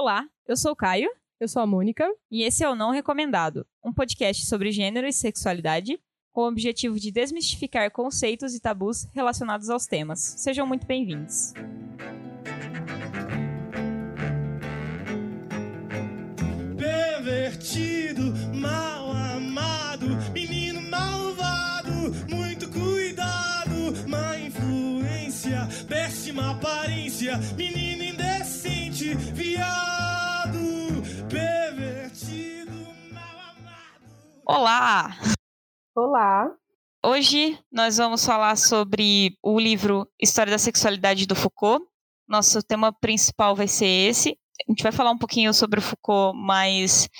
Olá, eu sou o Caio. Eu sou a Mônica. E esse é o Não Recomendado, um podcast sobre gênero e sexualidade com o objetivo de desmistificar conceitos e tabus relacionados aos temas. Sejam muito bem-vindos. Pervertido, mal amado, menino malvado, muito cuidado, má influência, péssima aparência, menino indecente, Olá! Olá. Hoje nós vamos falar sobre o livro História da Sexualidade do Foucault. Nosso tema principal vai ser esse. A gente vai falar um pouquinho sobre o Foucault, mas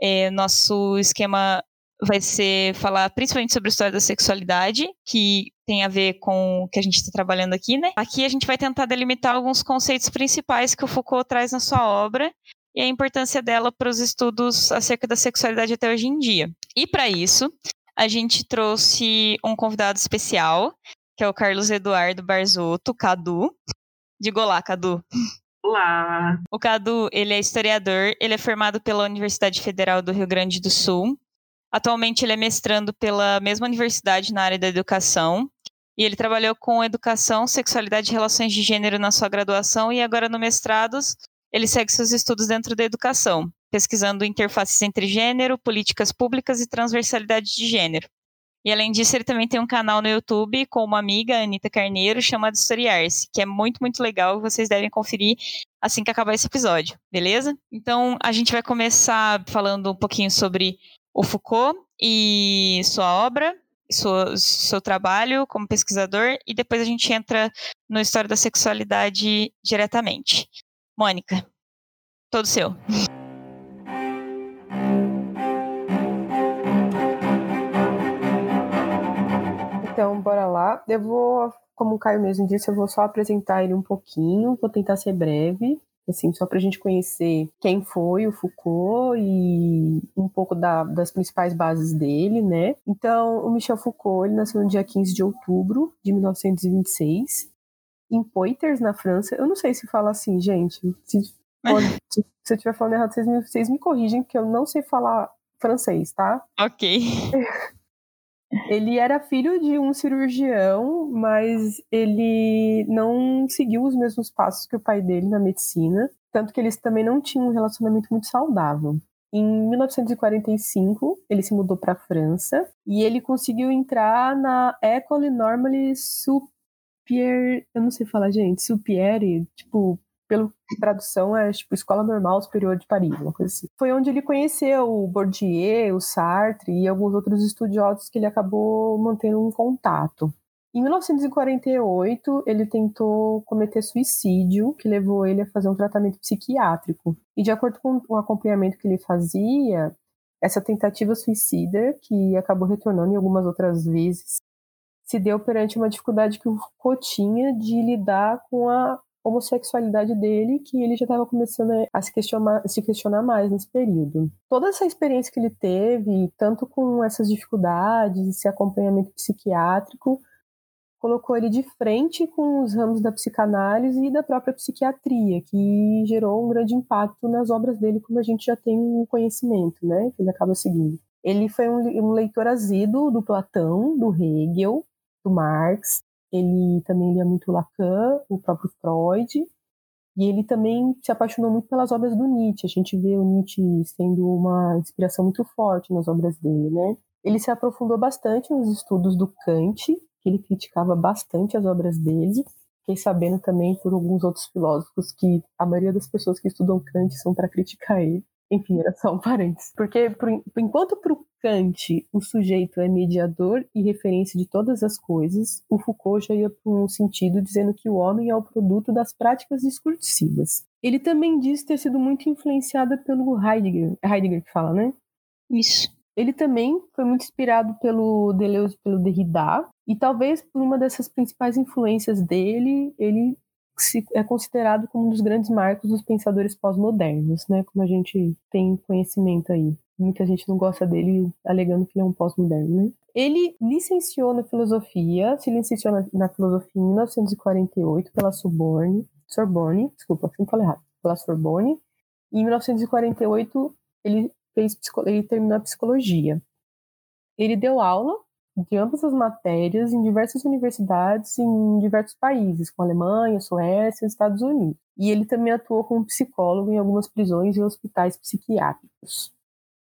é, nosso esquema vai ser falar principalmente sobre a história da sexualidade, que tem a ver com o que a gente está trabalhando aqui, né? Aqui a gente vai tentar delimitar alguns conceitos principais que o Foucault traz na sua obra e a importância dela para os estudos acerca da sexualidade até hoje em dia. E para isso, a gente trouxe um convidado especial, que é o Carlos Eduardo Barzotto, Cadu. Diga olá, Cadu. Olá. O Cadu, ele é historiador, ele é formado pela Universidade Federal do Rio Grande do Sul. Atualmente ele é mestrando pela mesma universidade na área da educação. E ele trabalhou com educação, sexualidade e relações de gênero na sua graduação e agora no mestrados ele segue seus estudos dentro da educação, pesquisando interfaces entre gênero, políticas públicas e transversalidade de gênero. E além disso, ele também tem um canal no YouTube com uma amiga, Anitta Carneiro, chamado Historiar-se, que é muito, muito legal e vocês devem conferir assim que acabar esse episódio, beleza? Então, a gente vai começar falando um pouquinho sobre o Foucault e sua obra, seu trabalho como pesquisador, e depois a gente entra no História da Sexualidade diretamente. Mônica, todo seu. Então, bora lá. Eu vou, como o Caio mesmo disse, eu vou só apresentar ele um pouquinho, vou tentar ser breve, assim, só para a gente conhecer quem foi o Foucault e um pouco da, das principais bases dele, né? Então, o Michel Foucault, ele nasceu no dia 15 de outubro de 1926, em Poitiers, na França. Eu não sei se fala assim, gente. Se, se, se eu estiver falando errado, vocês me, vocês me corrigem, porque eu não sei falar francês, tá? Ok. Ele era filho de um cirurgião, mas ele não seguiu os mesmos passos que o pai dele na medicina, tanto que eles também não tinham um relacionamento muito saudável. Em 1945, ele se mudou para a França e ele conseguiu entrar na École Normale Supérieure, eu não sei falar, gente, Superiore, tipo, pelo tradução é tipo Escola Normal Superior de Paris, uma coisa assim. Foi onde ele conheceu o Bourdieu, o Sartre e alguns outros estudiosos que ele acabou mantendo um contato. Em 1948, ele tentou cometer suicídio, que levou ele a fazer um tratamento psiquiátrico. E de acordo com o acompanhamento que ele fazia, essa tentativa suicida, que acabou retornando em algumas outras vezes, se deu perante uma dificuldade que o Foucault tinha de lidar com a homossexualidade dele, que ele já estava começando a se questionar, se questionar mais nesse período. Toda essa experiência que ele teve, tanto com essas dificuldades, esse acompanhamento psiquiátrico, colocou ele de frente com os ramos da psicanálise e da própria psiquiatria, que gerou um grande impacto nas obras dele, como a gente já tem um conhecimento, né, que ele acaba seguindo. Ele foi um, um leitor assíduo do Platão, do Hegel, do Marx, ele também lia muito Lacan, o próprio Freud, e ele também se apaixonou muito pelas obras do Nietzsche. A gente vê o Nietzsche sendo uma inspiração muito forte nas obras dele, né? Ele se aprofundou bastante nos estudos do Kant, que ele criticava bastante as obras dele. Fiquei sabendo também por alguns outros filósofos que a maioria das pessoas que estudam Kant são para criticar ele. Enfim, era só um parênteses. Porque, por, enquanto para o Kant o sujeito é mediador e referência de todas as coisas, o Foucault já ia para um sentido dizendo que o homem é o produto das práticas discursivas. Ele também diz ter sido muito influenciado pelo Heidegger. É Heidegger que fala, né? Isso. Ele também foi muito inspirado pelo Deleuze pelo Derrida, e talvez por uma dessas principais influências dele, ele é considerado como um dos grandes marcos dos pensadores pós-modernos, né? Como a gente tem conhecimento aí. Muita gente não gosta dele, alegando que ele é um pós-moderno, né? Ele licenciou na filosofia, se licenciou na, na filosofia em 1948 pela Sorbonne, Sorbonne, desculpa, sempre falei errado, pela Sorbonne, E em 1948, ele, fez, ele terminou a psicologia. Ele deu aula de ambas as matérias em diversas universidades em diversos países, como Alemanha, Suécia Estados Unidos. E ele também atuou como psicólogo em algumas prisões e hospitais psiquiátricos.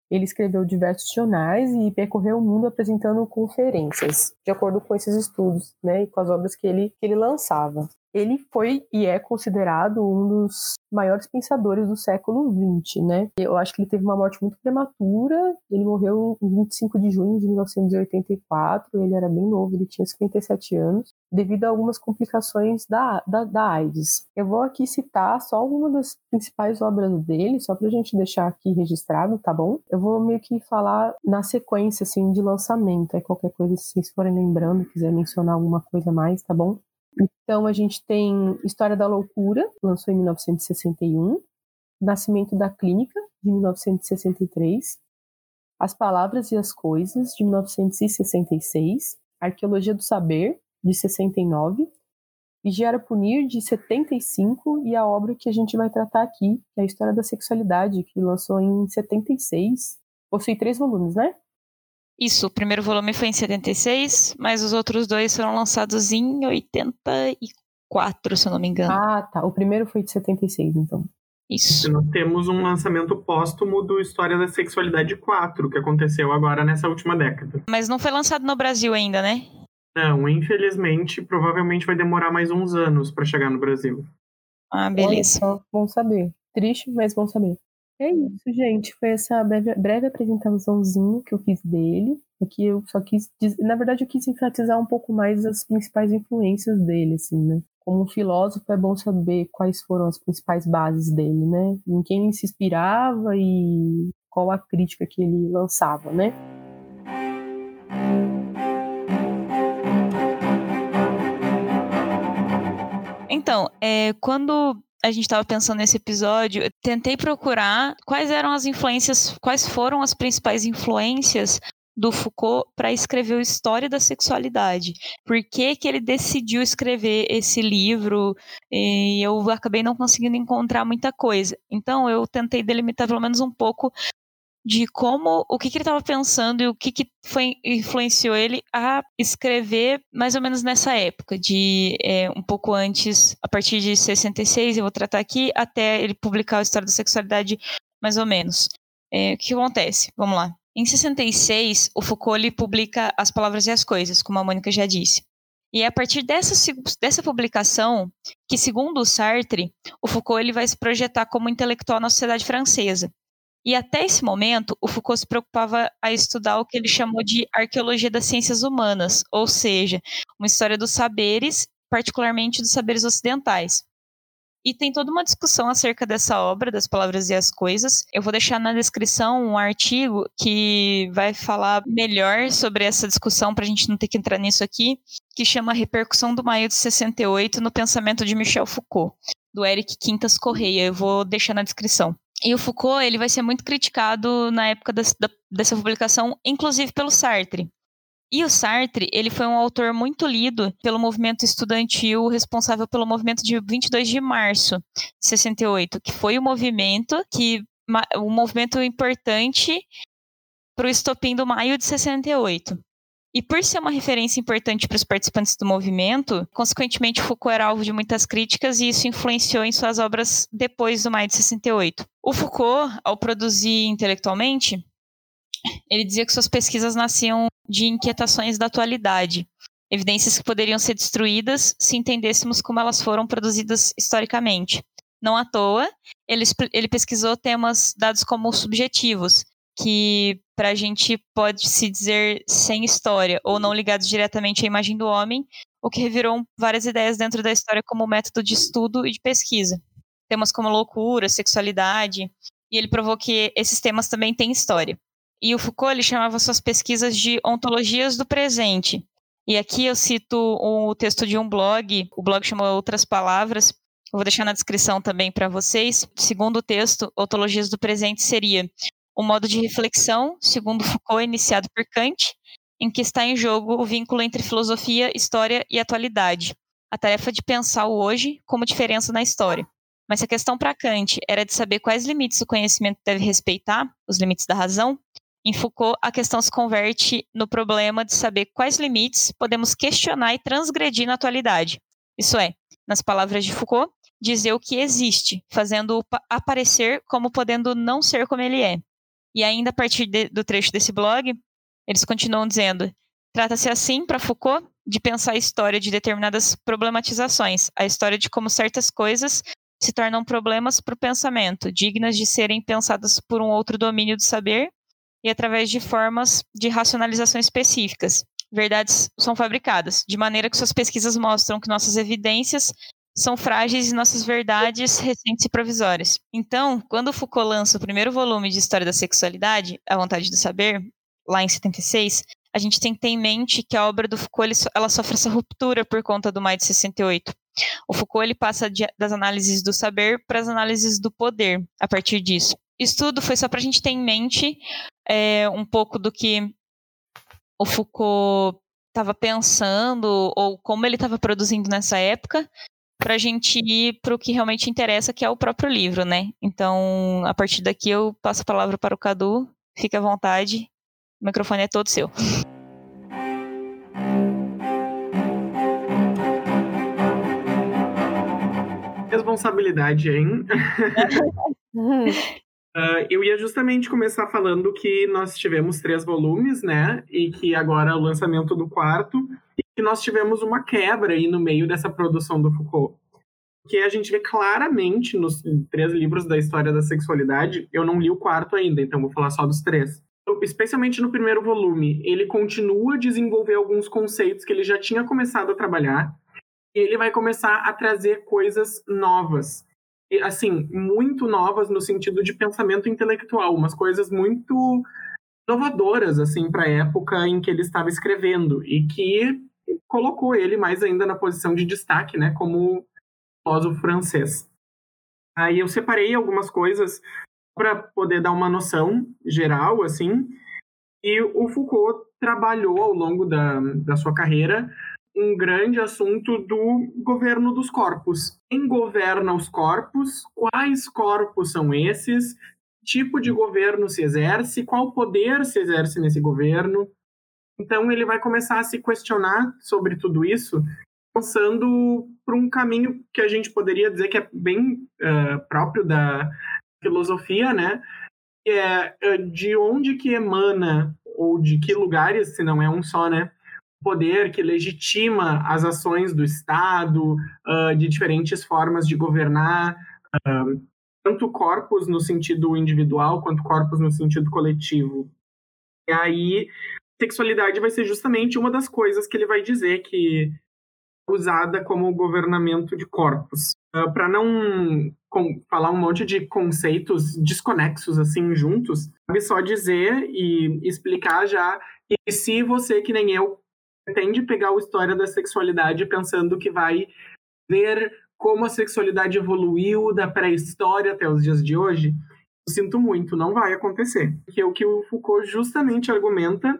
Ele escreveu diversos jornais e percorreu o mundo apresentando conferências, de acordo com esses estudos, né, e com as obras que ele, que ele lançava. Ele foi e é considerado um dos maiores pensadores do século XX, né? Eu acho que ele teve uma morte muito prematura. Ele morreu em 25 de junho de 1984. Ele era bem novo, ele tinha 57 anos, devido a algumas complicações da, da, da AIDS. Eu vou aqui citar só algumas das principais obras dele, só pra gente deixar aqui registrado, tá bom? Eu vou meio que falar na sequência, assim, de lançamento. É qualquer coisa, se vocês forem lembrando, quiser mencionar alguma coisa mais, tá bom? Então a gente tem História da Loucura, lançou em 1961, Nascimento da Clínica, de 1963, As Palavras e as Coisas, de 1966, Arqueologia do Saber, de 69, Vigiar a Punir, de 75, e a obra que a gente vai tratar aqui, que é a História da Sexualidade, que lançou em 76. Possui três volumes, né? Isso, o primeiro volume foi em 76, mas os outros dois foram lançados em 84, se eu não me engano. Ah, tá. O primeiro foi de 76, então. Isso. Nós temos um lançamento póstumo do História da Sexualidade 4, que aconteceu agora nessa última década. Mas não foi lançado no Brasil ainda, né? Não, infelizmente, provavelmente vai demorar mais uns anos para chegar no Brasil. Ah, beleza. Olha só, bom saber. Triste, mas bom saber. É isso, gente. Foi essa breve, breve apresentaçãozinha que eu fiz dele. Aqui eu só quis. dizer- Na verdade, eu quis enfatizar um pouco mais as principais influências dele, assim, né? Como filósofo, é bom saber quais foram as principais bases dele, né? Em quem ele se inspirava e qual a crítica que ele lançava, né? Então, é, quando a gente estava pensando nesse episódio, eu tentei procurar quais eram as influências, quais foram as principais influências do Foucault para escrever o História da Sexualidade. Por que, que ele decidiu escrever esse livro? E eu acabei não conseguindo encontrar muita coisa. Então, eu tentei delimitar pelo menos um pouco de como, o que, que ele estava pensando e o que, que foi, influenciou ele a escrever mais ou menos nessa época, de é, um pouco antes, a partir de 66, eu vou tratar aqui, até ele publicar a História da Sexualidade, mais ou menos. É, o que acontece? Vamos lá. Em 66, o Foucault ele publica As Palavras e as Coisas, como a Mônica já disse. E é a partir dessa, dessa publicação que, segundo o Sartre, o Foucault ele vai se projetar como intelectual na sociedade francesa. E até esse momento, o Foucault se preocupava a estudar o que ele chamou de arqueologia das ciências humanas, ou seja, uma história dos saberes, particularmente dos saberes ocidentais. E tem toda uma discussão acerca dessa obra, das palavras e as coisas. Eu vou deixar na descrição um artigo que vai falar melhor sobre essa discussão, para a gente não ter que entrar nisso aqui, que chama Repercussão do Maio de 68 no Pensamento de Michel Foucault, do Eric Quintas Correia. Eu vou deixar na descrição. E o Foucault ele vai ser muito criticado na época das, da, dessa publicação, inclusive pelo Sartre. E o Sartre, ele foi um autor muito lido pelo movimento estudantil responsável pelo movimento de 22 de março de 68, que foi o movimento que um movimento importante para o estopim do maio de 68. E por ser uma referência importante para os participantes do movimento, consequentemente Foucault era alvo de muitas críticas e isso influenciou em suas obras depois do maio de 68. O Foucault, ao produzir intelectualmente, ele dizia que suas pesquisas nasciam de inquietações da atualidade, evidências que poderiam ser destruídas se entendêssemos como elas foram produzidas historicamente. Não à toa, ele, ele pesquisou temas dados como subjetivos, que para a gente pode se dizer sem história ou não ligados diretamente à imagem do homem, o que revirou várias ideias dentro da história como método de estudo e de pesquisa. Temas como loucura, sexualidade, e ele provou que esses temas também têm história. E o Foucault ele chamava suas pesquisas de ontologias do presente. E aqui eu cito o texto de um blog, o blog chama Outras Palavras, eu vou deixar na descrição também para vocês. Segundo o texto, ontologias do presente seria um modo de reflexão, segundo Foucault, iniciado por Kant, em que está em jogo o vínculo entre filosofia, história e atualidade. A tarefa de pensar o hoje como diferença na história. Mas se a questão para Kant era de saber quais limites o conhecimento deve respeitar, os limites da razão, em Foucault a questão se converte no problema de saber quais limites podemos questionar e transgredir na atualidade. Isso é, nas palavras de Foucault, dizer o que existe, fazendo-o aparecer como podendo não ser como ele é. E ainda a partir de, do trecho desse blog, eles continuam dizendo: trata-se assim, para Foucault, de pensar a história de determinadas problematizações, a história de como certas coisas se tornam problemas para o pensamento, dignas de serem pensadas por um outro domínio do saber e através de formas de racionalização específicas. Verdades são fabricadas, de maneira que suas pesquisas mostram que nossas evidências são frágeis e nossas verdades recentes e provisórias. Então, quando Foucault lança o primeiro volume de História da Sexualidade, A Vontade do Saber, lá em 76, a gente tem que ter em mente que a obra do Foucault ela sofre essa ruptura por conta do Maio de 68. O Foucault ele passa de, das análises do saber para as análises do poder a partir disso. Isso tudo foi só para a gente ter em mente é, um pouco do que o Foucault estava pensando ou como ele estava produzindo nessa época para a gente ir para o que realmente interessa, que é o próprio livro, né? Então, a partir daqui eu passo a palavra para o Cadu. Fique à vontade. O microfone é todo seu. Responsabilidade, hein? Uh, eu ia justamente começar falando que nós tivemos três volumes, né? E que agora é o lançamento do quarto, e que nós tivemos uma quebra aí no meio dessa produção do Foucault. Que a gente vê claramente nos três livros da história da sexualidade. Eu não li o quarto ainda, então vou falar só dos três. Especialmente no primeiro volume, ele continua a desenvolver alguns conceitos que ele já tinha começado a trabalhar, e ele vai começar a trazer coisas novas assim, muito novas no sentido de pensamento intelectual, umas coisas muito inovadoras, assim, para a época em que ele estava escrevendo e que colocou ele mais ainda na posição de destaque, né, como filósofo francês. Aí eu separei algumas coisas para poder dar uma noção geral, assim, e o Foucault trabalhou ao longo da, da sua carreira um grande assunto do governo dos corpos. Quem governa os corpos? Quais corpos são esses? Tipo de governo se exerce? Qual poder se exerce nesse governo? Então ele vai começar a se questionar sobre tudo isso, pensando por um caminho que a gente poderia dizer que é bem uh, próprio da filosofia, né? Que é uh, de onde que emana ou de que lugares, se não é um só, né? poder que legitima as ações do Estado, uh, de diferentes formas de governar, uh, tanto corpos no sentido individual quanto corpos no sentido coletivo. E aí, sexualidade vai ser justamente uma das coisas que ele vai dizer que é usada como governamento de corpos. Uh, Para não com, falar um monte de conceitos desconexos assim juntos, cabe só dizer e explicar já que se você, que nem eu, pretende pegar a história da sexualidade pensando que vai ver como a sexualidade evoluiu da pré-história até os dias de hoje, sinto muito, não vai acontecer. Porque o que o Foucault justamente argumenta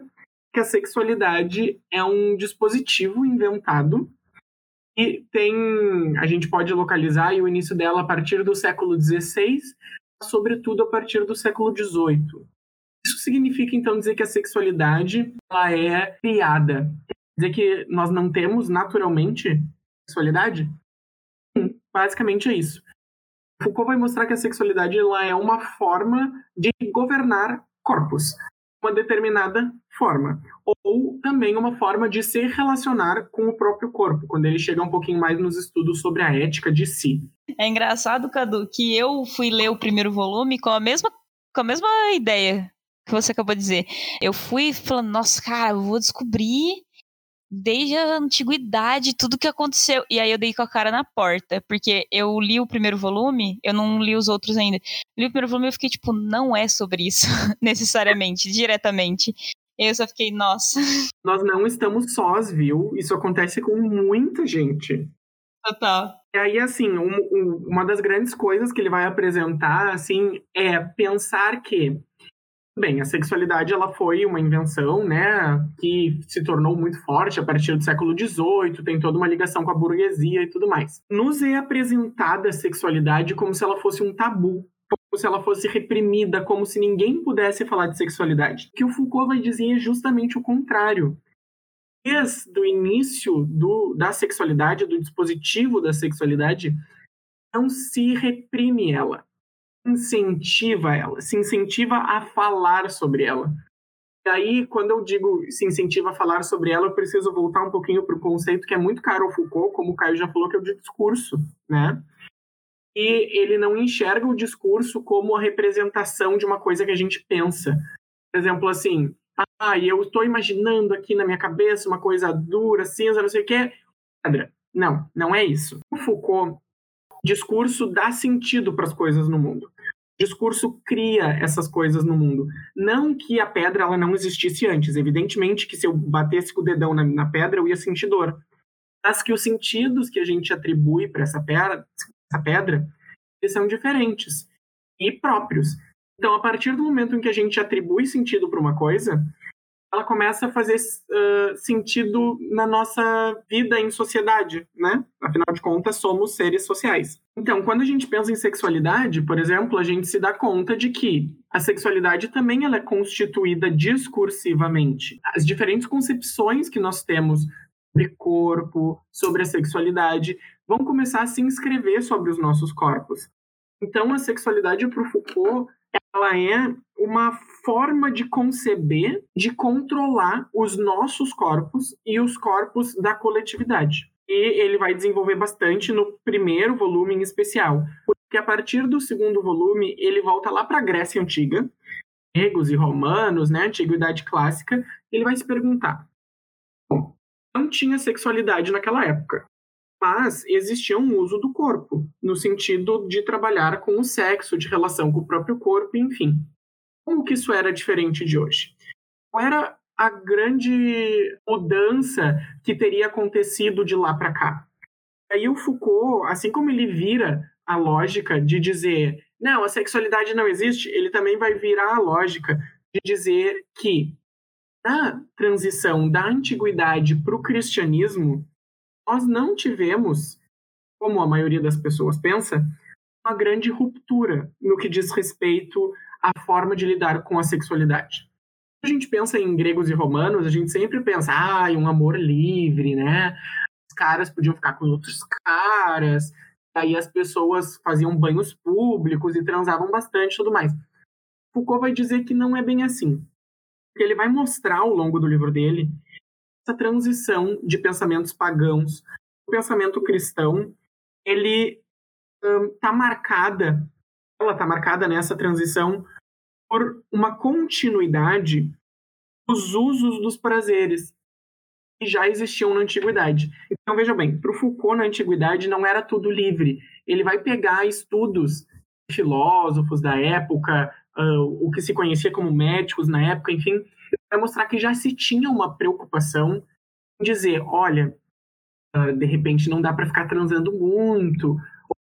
que a sexualidade é um dispositivo inventado e tem, a gente pode localizar o início dela a partir do século XVI, sobretudo a partir do século XVIII. Isso significa então dizer que a sexualidade ela é criada, dizer que nós não temos naturalmente sexualidade? Sim, basicamente é isso. Foucault vai mostrar que a sexualidade ela é uma forma de governar corpos, uma determinada forma, ou também uma forma de se relacionar com o próprio corpo, quando ele chega um pouquinho mais nos estudos sobre a ética de si. É engraçado, Cadu, que eu fui ler o primeiro volume com a mesma, com a mesma ideia que você acabou de dizer. Eu fui falando, nossa, cara, eu vou descobrir desde a antiguidade, tudo que aconteceu. E aí eu dei com a cara na porta, porque eu li o primeiro volume, eu não li os outros ainda. Li o primeiro volume e eu fiquei tipo, não é sobre isso, necessariamente, diretamente. Eu só fiquei, nossa. Nós não estamos sós, viu? Isso acontece com muita gente. Total. E aí, assim, um, um, uma das grandes coisas que ele vai apresentar, assim, é pensar que Bem, a sexualidade ela foi uma invenção, né, que se tornou muito forte a partir do século XVIII, tem toda uma ligação com a burguesia e tudo mais. Nos é apresentada a sexualidade como se ela fosse um tabu, como se ela fosse reprimida, como se ninguém pudesse falar de sexualidade. O que o Foucault vai dizer é justamente o contrário. Desde o início do, da sexualidade, do dispositivo da sexualidade, não se reprime ela, incentiva ela, se incentiva a falar sobre ela. E aí, quando eu digo se incentiva a falar sobre ela, eu preciso voltar um pouquinho para o conceito que é muito caro ao Foucault, como o Caio já falou, que é o de discurso, né? E ele não enxerga o discurso como a representação de uma coisa que a gente pensa. Por exemplo, assim, ah, eu estou imaginando aqui na minha cabeça uma coisa dura, cinza, não sei o quê. Não, não é isso. O Foucault Discurso dá sentido para as coisas no mundo. Discurso cria essas coisas no mundo. Não que a pedra ela não existisse antes. Evidentemente que se eu batesse com o dedão na, na pedra, eu ia sentir dor. Mas que os sentidos que a gente atribui para essa pedra, essa pedra eles são diferentes e próprios. Então, a partir do momento em que a gente atribui sentido para uma coisa, ela começa a fazer uh, sentido na nossa vida em sociedade, né? Afinal de contas, somos seres sociais. Então, quando a gente pensa em sexualidade, por exemplo, a gente se dá conta de que a sexualidade também ela é constituída discursivamente. As diferentes concepções que nós temos sobre corpo, sobre a sexualidade, vão começar a se inscrever sobre os nossos corpos. Então, a sexualidade para o Foucault ela é uma forma de conceber, de controlar os nossos corpos e os corpos da coletividade. E ele vai desenvolver bastante no primeiro volume em especial, porque a partir do segundo volume ele volta lá para a Grécia Antiga, gregos e romanos, né, antiguidade clássica, ele vai se perguntar: não tinha sexualidade naquela época mas existia um uso do corpo, no sentido de trabalhar com o sexo, de relação com o próprio corpo, enfim. Como que isso era diferente de hoje? Qual era a grande mudança que teria acontecido de lá para cá? Aí o Foucault, assim como ele vira a lógica de dizer não, a sexualidade não existe, ele também vai virar a lógica de dizer que na transição da antiguidade para o cristianismo, nós não tivemos, como a maioria das pessoas pensa, uma grande ruptura no que diz respeito à forma de lidar com a sexualidade. A gente pensa em gregos e romanos, a gente sempre pensa, ah, um amor livre, né? Os caras podiam ficar com outros caras, aí as pessoas faziam banhos públicos e transavam bastante e tudo mais. Foucault vai dizer que não é bem assim. Ele vai mostrar ao longo do livro dele essa transição de pensamentos pagãos o pensamento cristão ele está um, marcada ela está marcada nessa transição por uma continuidade dos usos dos prazeres que já existiam na antiguidade. Então veja bem, para o Foucault na antiguidade não era tudo livre. Ele vai pegar estudos de filósofos da época, uh, o que se conhecia como médicos na época, enfim, para mostrar que já se tinha uma preocupação em dizer, olha, uh, de repente não dá para ficar transando muito,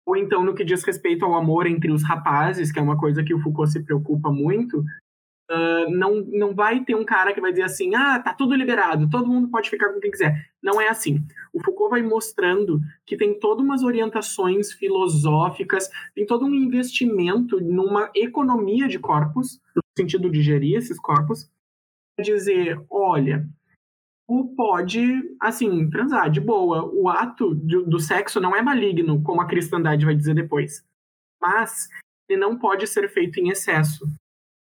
ou então no que diz respeito ao amor entre os rapazes, que é uma coisa que o Foucault se preocupa muito, uh, não, não vai ter um cara que vai dizer assim, ah, tá tudo liberado, todo mundo pode ficar com quem quiser. Não é assim. O Foucault vai mostrando que tem todas umas orientações filosóficas, tem todo um investimento numa economia de corpos, no sentido de gerir esses corpos, dizer, olha, o pode, assim, transar de boa. O ato de, do sexo não é maligno, como a cristandade vai dizer depois. Mas ele não pode ser feito em excesso.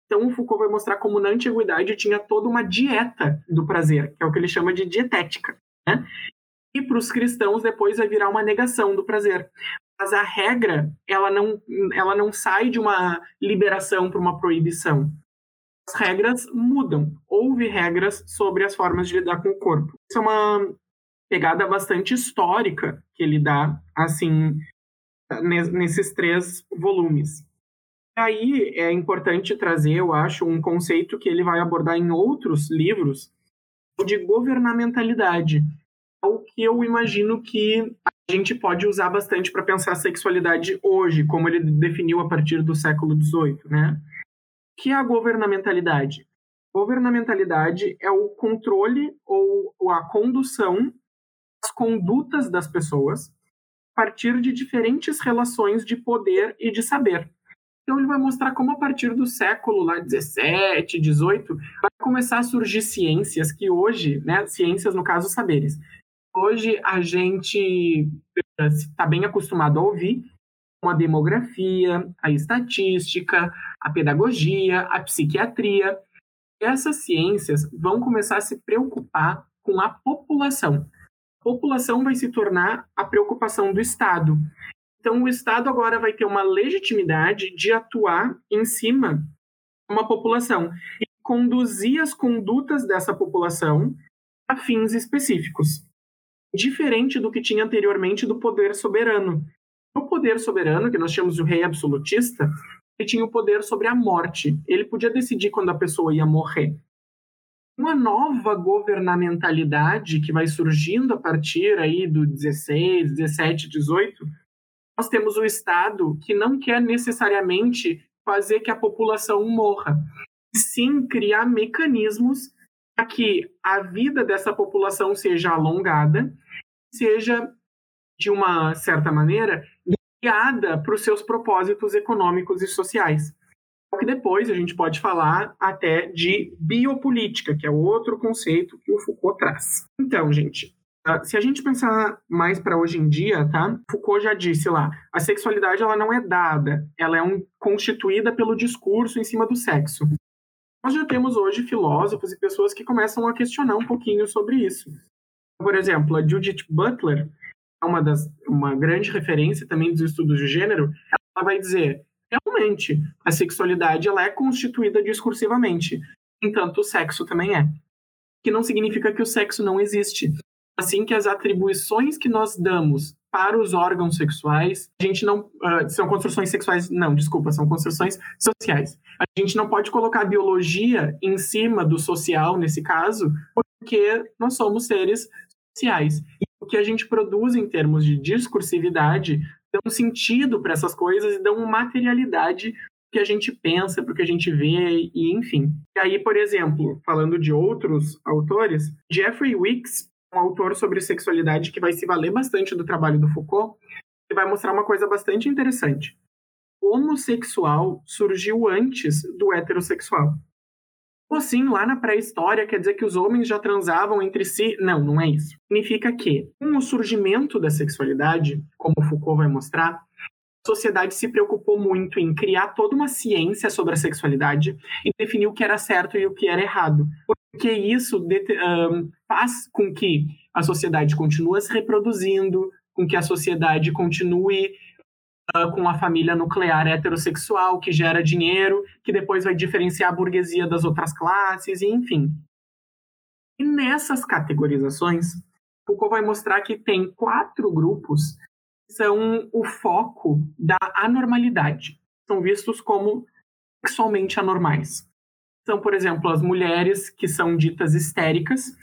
Então o Foucault vai mostrar como na antiguidade tinha toda uma dieta do prazer, que é o que ele chama de dietética. Né? E para os cristãos depois vai virar uma negação do prazer. Mas a regra, ela não, ela não sai de uma liberação para uma proibição as regras mudam. Houve regras sobre as formas de lidar com o corpo. Isso é uma pegada bastante histórica que ele dá, assim, nesses três volumes. Aí é importante trazer, eu acho, um conceito que ele vai abordar em outros livros, o de governamentalidade. É o que eu imagino que a gente pode usar bastante para pensar a sexualidade hoje, como ele definiu a partir do século XVIII, né? Que é a governamentalidade? Governamentalidade é o controle ou a condução das condutas das pessoas a partir de diferentes relações de poder e de saber. Então ele vai mostrar como a partir do século lá 17, 18, vai começar a surgir ciências que hoje, né, ciências no caso saberes. Hoje a gente está bem acostumado a ouvir como a demografia, a estatística, a pedagogia, a psiquiatria. Essas ciências vão começar a se preocupar com a população. A população vai se tornar a preocupação do Estado. Então, o Estado agora vai ter uma legitimidade de atuar em cima de uma população e conduzir as condutas dessa população a fins específicos. Diferente do que tinha anteriormente do poder soberano. Poder soberano, que nós chamamos de rei absolutista, ele tinha o poder sobre a morte. Ele podia decidir quando a pessoa ia morrer. Uma nova governamentalidade que vai surgindo a partir aí do 16, 17, 18, nós temos o Estado que não quer necessariamente fazer que a população morra, sim criar mecanismos para que a vida dessa população seja alongada, seja de uma certa maneira, guiada para os seus propósitos econômicos e sociais. Que depois a gente pode falar até de biopolítica, que é outro conceito que o Foucault traz. Então, gente, ah, se a gente pensar mais para hoje em dia, tá? Foucault já disse lá, a sexualidade ela não é dada, ela é um, constituída pelo discurso em cima do sexo. Nós já temos hoje filósofos e pessoas que começam a questionar um pouquinho sobre isso. Por exemplo, a Judith Butler, uma das uma grande referência também dos estudos de gênero, ela vai dizer realmente a sexualidade ela é constituída discursivamente, entanto o sexo também é, que não significa que o sexo não existe, assim que as atribuições que nós damos para os órgãos sexuais, a gente não uh, são construções sexuais, não, desculpa, são construções sociais. A gente não pode colocar a biologia em cima do social nesse caso, porque nós somos seres sociais o que a gente produz em termos de discursividade dão sentido para essas coisas e dão materialidade que a gente pensa, para que a gente vê, e enfim. E aí, por exemplo, falando de outros autores, Jeffrey Wicks, um autor sobre sexualidade que vai se valer bastante do trabalho do Foucault, e vai mostrar uma coisa bastante interessante. O homossexual surgiu antes do heterossexual. Assim, lá na pré-história, quer dizer que os homens já transavam entre si? Não, não é isso. Significa que, com o surgimento da sexualidade, como Foucault vai mostrar, a sociedade se preocupou muito em criar toda uma ciência sobre a sexualidade e definir o que era certo e o que era errado. Porque isso faz com que a sociedade continue se reproduzindo, com que a sociedade continue uh, com a família nuclear heterossexual, que gera dinheiro, que depois vai diferenciar a burguesia das outras classes, e enfim. E nessas categorizações, Foucault vai mostrar que tem quatro grupos que são o foco da anormalidade. São vistos como sexualmente anormais. São, por exemplo, as mulheres que são ditas histéricas,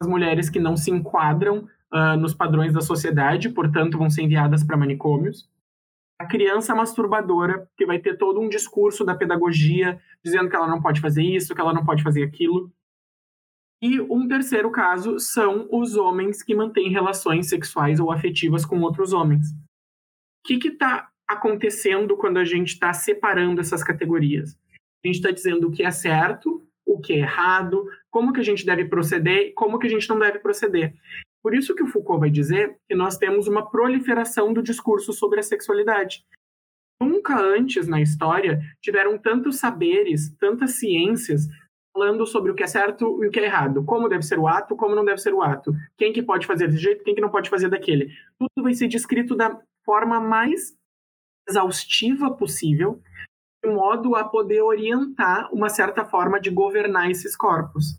as mulheres que não se enquadram uh, nos padrões da sociedade, portanto, vão ser enviadas para manicômios a criança masturbadora, que vai ter todo um discurso da pedagogia dizendo que ela não pode fazer isso, que ela não pode fazer aquilo. E um terceiro caso são os homens que mantêm relações sexuais ou afetivas com outros homens. O que está acontecendo quando a gente está separando essas categorias? A gente está dizendo o que é certo, o que é errado, como que a gente deve proceder, como que a gente não deve proceder. Por isso que o Foucault vai dizer que nós temos uma proliferação do discurso sobre a sexualidade. Nunca antes na história tiveram tantos saberes, tantas ciências falando sobre o que é certo e o que é errado, como deve ser o ato, como não deve ser o ato, quem que pode fazer desse jeito, quem que não pode fazer daquele. Tudo vai ser descrito da forma mais exaustiva possível, de modo a poder orientar uma certa forma de governar esses corpos.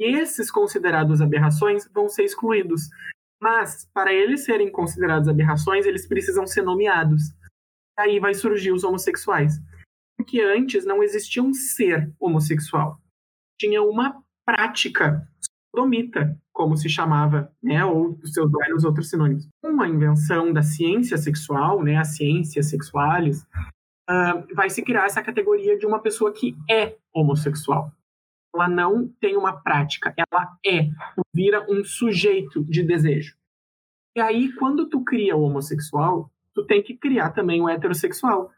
Esses considerados aberrações vão ser excluídos. Mas, para eles serem considerados aberrações, eles precisam ser nomeados. Aí vai surgir os homossexuais. Porque antes não existia um ser homossexual. Tinha uma prática sodomita, como se chamava, né, ou seus vários outros sinônimos. Com a invenção da ciência sexual, né, a ciência sexualis, uh, vai se criar essa categoria de uma pessoa que é homossexual. Ela não tem uma prática, ela é, vira um sujeito de desejo. E aí, quando tu cria o homossexual, tu tem que criar também o heterossexual.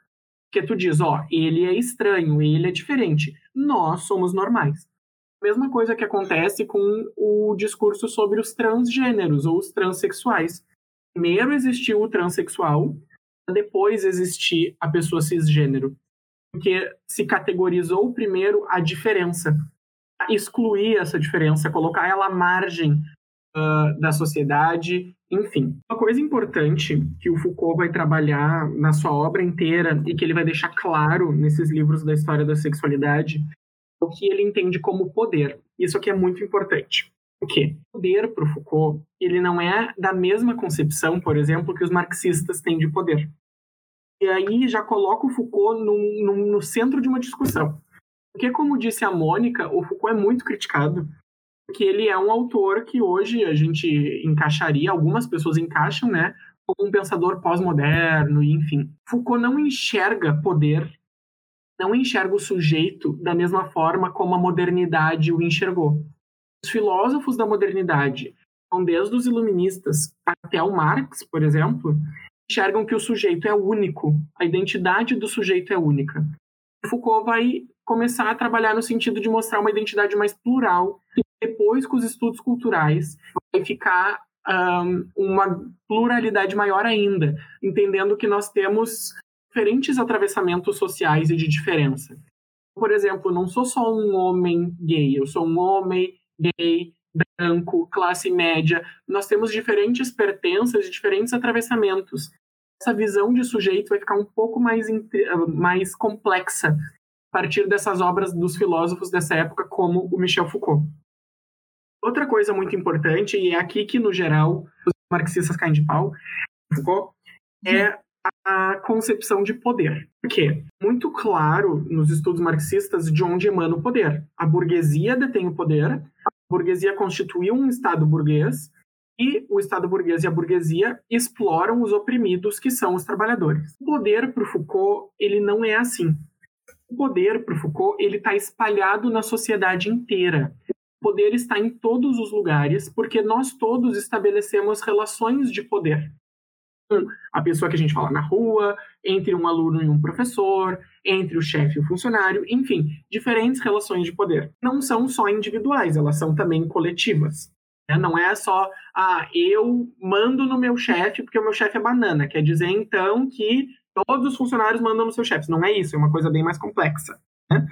Porque tu diz, ó, ele é estranho, ele é diferente. Nós somos normais. Mesma coisa que acontece com o discurso sobre os transgêneros ou os transexuais. Primeiro existiu o transexual, depois existir a pessoa cisgênero. Porque se categorizou primeiro a diferença. Excluir essa diferença, colocar ela à margem uh, da sociedade, enfim. Uma coisa importante que o Foucault vai trabalhar na sua obra inteira e que ele vai deixar claro nesses livros da história da sexualidade o que ele entende como poder. Isso aqui é muito importante. O quê? Poder para o Foucault, ele não é da mesma concepção, por exemplo, que os marxistas têm de poder. E aí já coloca o Foucault no centro de uma discussão. Porque, como disse a Mônica, o Foucault é muito criticado, porque ele é um autor que hoje a gente encaixaria, algumas pessoas encaixam, né, como um pensador pós-moderno, enfim. Foucault não enxerga poder não enxerga o sujeito da mesma forma como a modernidade o enxergou. Os filósofos da modernidade, desde os iluministas até o Marx, por exemplo, enxergam que o sujeito é único, a identidade do sujeito é única. Foucault vai começar a trabalhar no sentido de mostrar uma identidade mais plural, e depois, com os estudos culturais, vai ficar um, uma pluralidade maior ainda, entendendo que nós temos diferentes atravessamentos sociais e de diferença. Por exemplo, não sou só um homem gay, eu sou um homem gay, branco, classe média. Nós temos diferentes pertenças e diferentes atravessamentos. Essa visão de sujeito vai ficar um pouco mais, mais complexa partir dessas obras dos filósofos dessa época, como o Michel Foucault. Outra coisa muito importante, e é aqui que, no geral, os marxistas caem de pau, é a concepção de poder. Porque muito claro nos estudos marxistas de onde emana o poder. A burguesia detém o poder, a burguesia constituiu um Estado burguês e o Estado burguês e a burguesia exploram os oprimidos que são os trabalhadores. O poder para Foucault ele não é assim. O poder para Foucault ele está espalhado na sociedade inteira. O poder está em todos os lugares porque nós todos estabelecemos relações de poder a pessoa que a gente fala na rua, entre um aluno e um professor, entre o chefe e o funcionário, enfim, diferentes relações de poder. Não são só individuais, elas são também coletivas. Né? Não é só, ah, eu mando no meu chefe porque o meu chefe é banana, quer dizer então que todos os funcionários mandam no seu chefe. Não é isso, é uma coisa bem mais complexa. Né?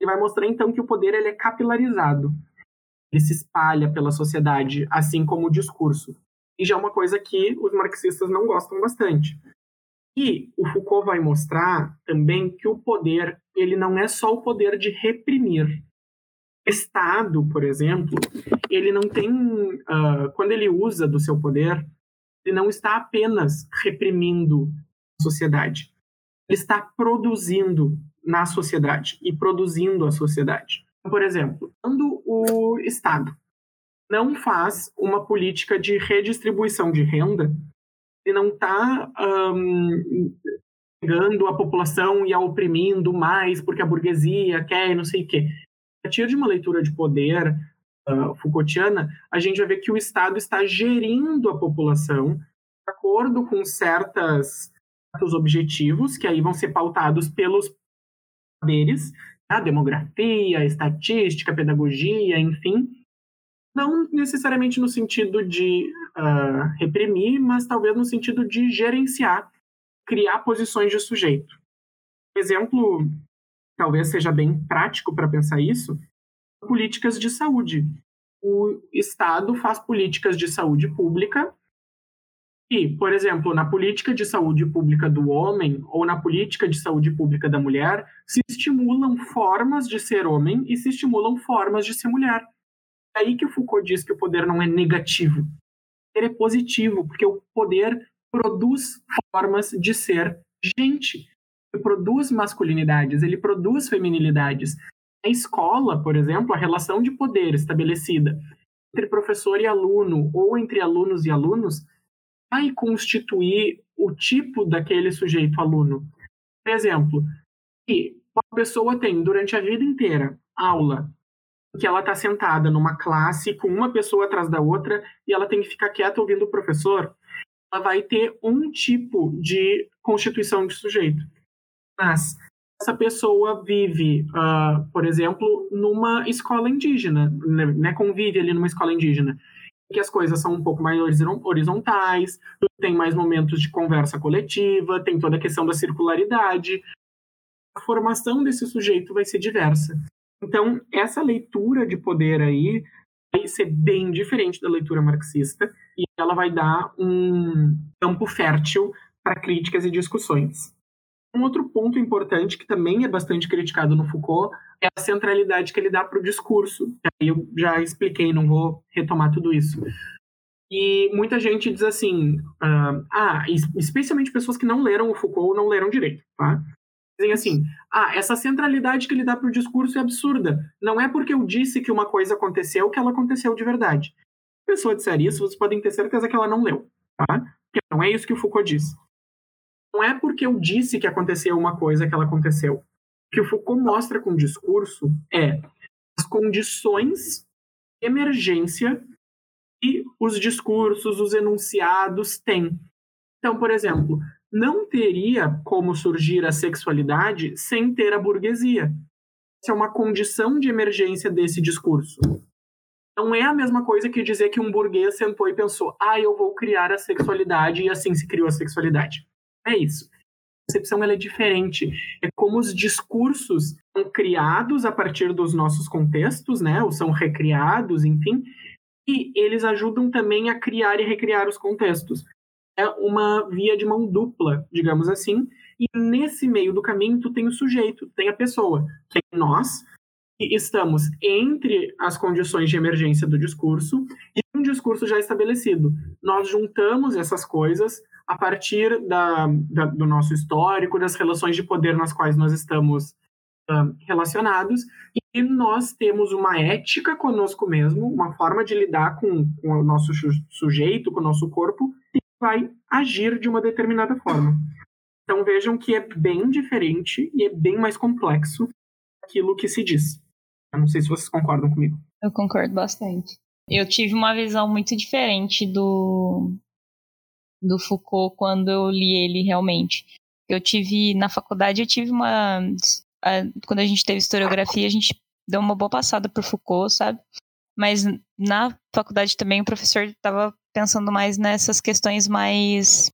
Ele vai mostrar então que o poder ele é capilarizado. Ele se espalha pela sociedade, assim como o discurso e já é uma coisa que os marxistas não gostam bastante. E o Foucault vai mostrar também que o poder ele não é só o poder de reprimir. Estado, por exemplo, ele não tem, uh, quando ele usa do seu poder, ele não está apenas reprimindo sociedade, ele está produzindo na sociedade e produzindo a sociedade. Por exemplo, quando o Estado não faz uma política de redistribuição de renda e não está um, pegando a população e a oprimindo mais porque a burguesia quer não sei o quê. A partir de uma leitura de poder uh, Foucaultiana, a gente vai ver que o Estado está gerindo a população de acordo com certas, certos objetivos, que aí vão ser pautados pelos saberes, a demografia, a estatística, a pedagogia, enfim, não necessariamente no sentido de uh, reprimir, mas talvez no sentido de gerenciar, criar posições de sujeito. Exemplo, talvez seja bem prático para pensar isso, políticas de saúde. O Estado faz políticas de saúde pública e, por exemplo, na política de saúde pública do homem ou na política de saúde pública da mulher, se estimulam formas de ser homem e se estimulam formas de ser mulher. É aí que o Foucault diz que o poder não é negativo. Ele é positivo, porque o poder produz formas de ser gente. Ele produz masculinidades, ele produz feminilidades. Na escola, por exemplo, a relação de poder estabelecida entre professor e aluno, ou entre alunos e alunos, vai constituir o tipo daquele sujeito aluno. Por exemplo, que uma pessoa tem durante a vida inteira aula que ela está sentada numa classe com uma pessoa atrás da outra e ela tem que ficar quieta ouvindo o professor, ela vai ter um tipo de constituição de sujeito. Mas essa pessoa vive, uh, por exemplo, numa escola indígena, né, convive ali numa escola indígena, que as coisas são um pouco mais horizontais, tem mais momentos de conversa coletiva, tem toda a questão da circularidade. A formação desse sujeito vai ser diversa. Então, essa leitura de poder aí vai ser bem diferente da leitura marxista e ela vai dar um campo fértil para críticas e discussões. Um outro ponto importante que também é bastante criticado no Foucault é a centralidade que ele dá para o discurso. Eu já expliquei, não vou retomar tudo isso. E muita gente diz assim, uh, ah, especialmente pessoas que não leram o Foucault ou não leram direito, tá? Dizem assim, ah, essa centralidade que ele dá para o discurso é absurda. Não é porque eu disse que uma coisa aconteceu que ela aconteceu de verdade. Se a pessoa disser isso, vocês podem ter certeza que ela não leu, tá? Porque não é isso que o Foucault diz. Não é porque eu disse que aconteceu uma coisa que ela aconteceu. O que o Foucault mostra com o discurso é as condições de emergência que os discursos, os enunciados têm. Então, por exemplo, não teria como surgir a sexualidade sem ter a burguesia. Essa é uma condição de emergência desse discurso. Não é a mesma coisa que dizer que um burguês sentou e pensou: ah, eu vou criar a sexualidade e assim se criou a sexualidade. É isso. A concepção ela é diferente. É como os discursos são criados a partir dos nossos contextos, né? Ou são recriados, enfim, e eles ajudam também a criar e recriar os contextos. É uma via de mão dupla, digamos assim, e nesse meio do caminho tu tem o sujeito, tem a pessoa, é nós, que estamos entre as condições de emergência do discurso e um discurso já estabelecido. Nós juntamos essas coisas a partir da, da, do nosso histórico, das relações de poder nas quais nós estamos uh, relacionados, e nós temos uma ética conosco mesmo, uma forma de lidar com, com o nosso sujeito, com o nosso corpo, e vai agir de uma determinada forma. Então vejam que é bem diferente e é bem mais complexo aquilo que se diz. Eu não sei se vocês concordam comigo. Eu concordo bastante. Eu tive uma visão muito diferente do do Foucault quando eu li ele realmente. Eu tive na faculdade eu tive uma a, quando a gente teve historiografia, a gente deu uma boa passada por Foucault, sabe? Mas na faculdade também o professor estava pensando mais nessas questões mais.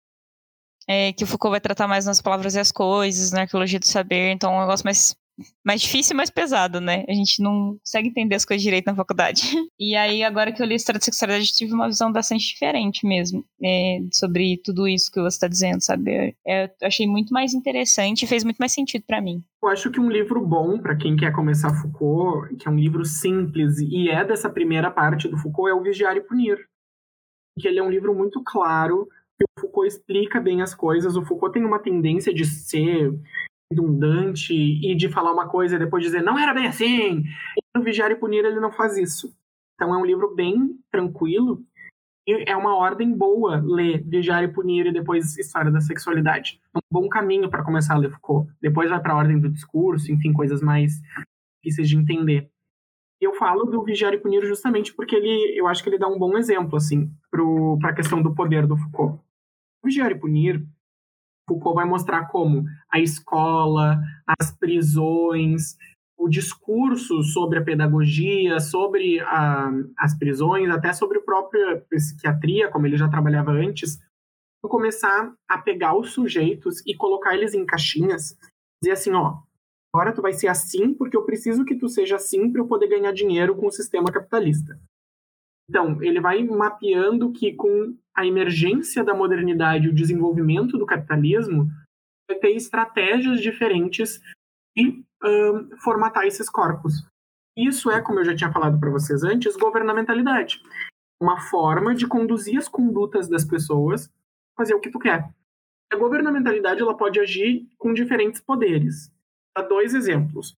É, que o Foucault vai tratar mais nas palavras e as coisas, na arqueologia do saber, então é um negócio mais mais difícil e mais pesado, né? A gente não consegue entender as coisas direito na faculdade. E aí, agora que eu li História da Sexualidade, tive uma visão bastante diferente mesmo é, sobre tudo isso que você está dizendo, sabe? É, eu achei muito mais interessante e fez muito mais sentido para mim. Eu acho que um livro bom para quem quer começar Foucault, que é um livro simples e é dessa primeira parte do Foucault, é o Vigiar e Punir. Que ele é um livro muito claro, que o Foucault explica bem as coisas. O Foucault tem uma tendência de ser redundante e de falar uma coisa e depois dizer não era bem assim. No Vigiar e Punir ele não faz isso. Então é um livro bem tranquilo e é uma ordem boa ler Vigiar e Punir e depois História da Sexualidade. É um bom caminho para começar a ler Foucault. Depois vai para a ordem do discurso, enfim, coisas mais difíceis de entender. E eu falo do Vigiar e Punir justamente porque ele, eu acho que ele dá um bom exemplo assim para a questão do poder do Foucault. Vigiar e Punir Foucault vai mostrar como a escola, as prisões, o discurso sobre a pedagogia, sobre a, as prisões, até sobre a própria psiquiatria, como ele já trabalhava antes, começar a pegar os sujeitos e colocar eles em caixinhas, dizer assim, ó, agora tu vai ser assim porque eu preciso que tu seja assim para eu poder ganhar dinheiro com o sistema capitalista. Então, ele vai mapeando que com a emergência da modernidade e o desenvolvimento do capitalismo, vai ter estratégias diferentes de um, formatar esses corpos. Isso é, como eu já tinha falado para vocês antes, governamentalidade. Uma forma de conduzir as condutas das pessoas, fazer o que tu quer. A governamentalidade ela pode agir com diferentes poderes. Há dois exemplos: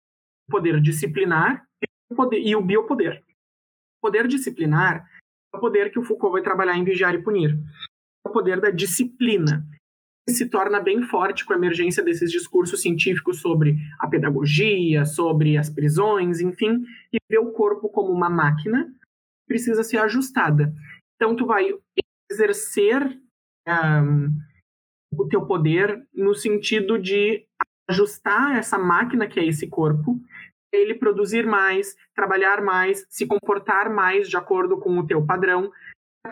o poder disciplinar e o, poder, e o biopoder poder disciplinar é o poder que o Foucault vai trabalhar em Vigiar e Punir. É o poder da disciplina. se torna bem forte com a emergência desses discursos científicos sobre a pedagogia, sobre as prisões, enfim, e vê o corpo como uma máquina que precisa ser ajustada. Então, tu vai exercer um, o teu poder no sentido de ajustar essa máquina que é esse corpo, ele produzir mais, trabalhar mais, se comportar mais de acordo com o teu padrão.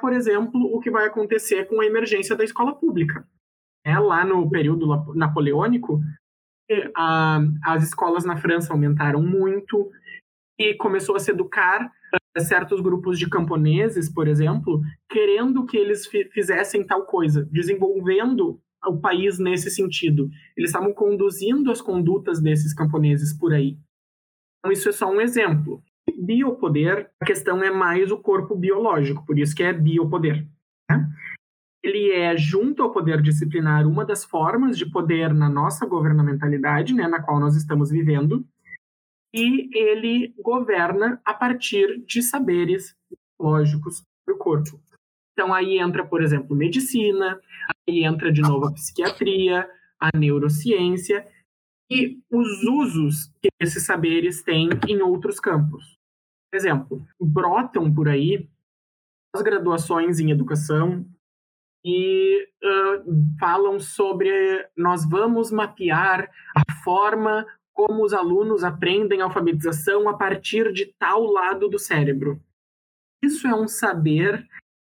Por exemplo, o que vai acontecer com a emergência da escola pública. É, lá no período napoleônico, a, as escolas na França aumentaram muito e começou a se educar uh, certos grupos de camponeses, por exemplo, querendo que eles fizessem tal coisa, desenvolvendo o país nesse sentido. Eles estavam conduzindo as condutas desses camponeses por aí. Então, isso é só um exemplo. Biopoder, a questão é mais o corpo biológico, por isso que é biopoder. Né? Ele é, junto ao poder disciplinar, uma das formas de poder na nossa governamentalidade, né, na qual nós estamos vivendo, e ele governa a partir de saberes biológicos do corpo. Então aí entra, por exemplo, medicina, aí entra de novo a psiquiatria, a neurociência e os usos que esses saberes têm em outros campos. Por exemplo, brotam por aí as graduações em educação e uh, falam sobre nós vamos mapear a forma como os alunos aprendem alfabetização a partir de tal lado do cérebro. Isso é um saber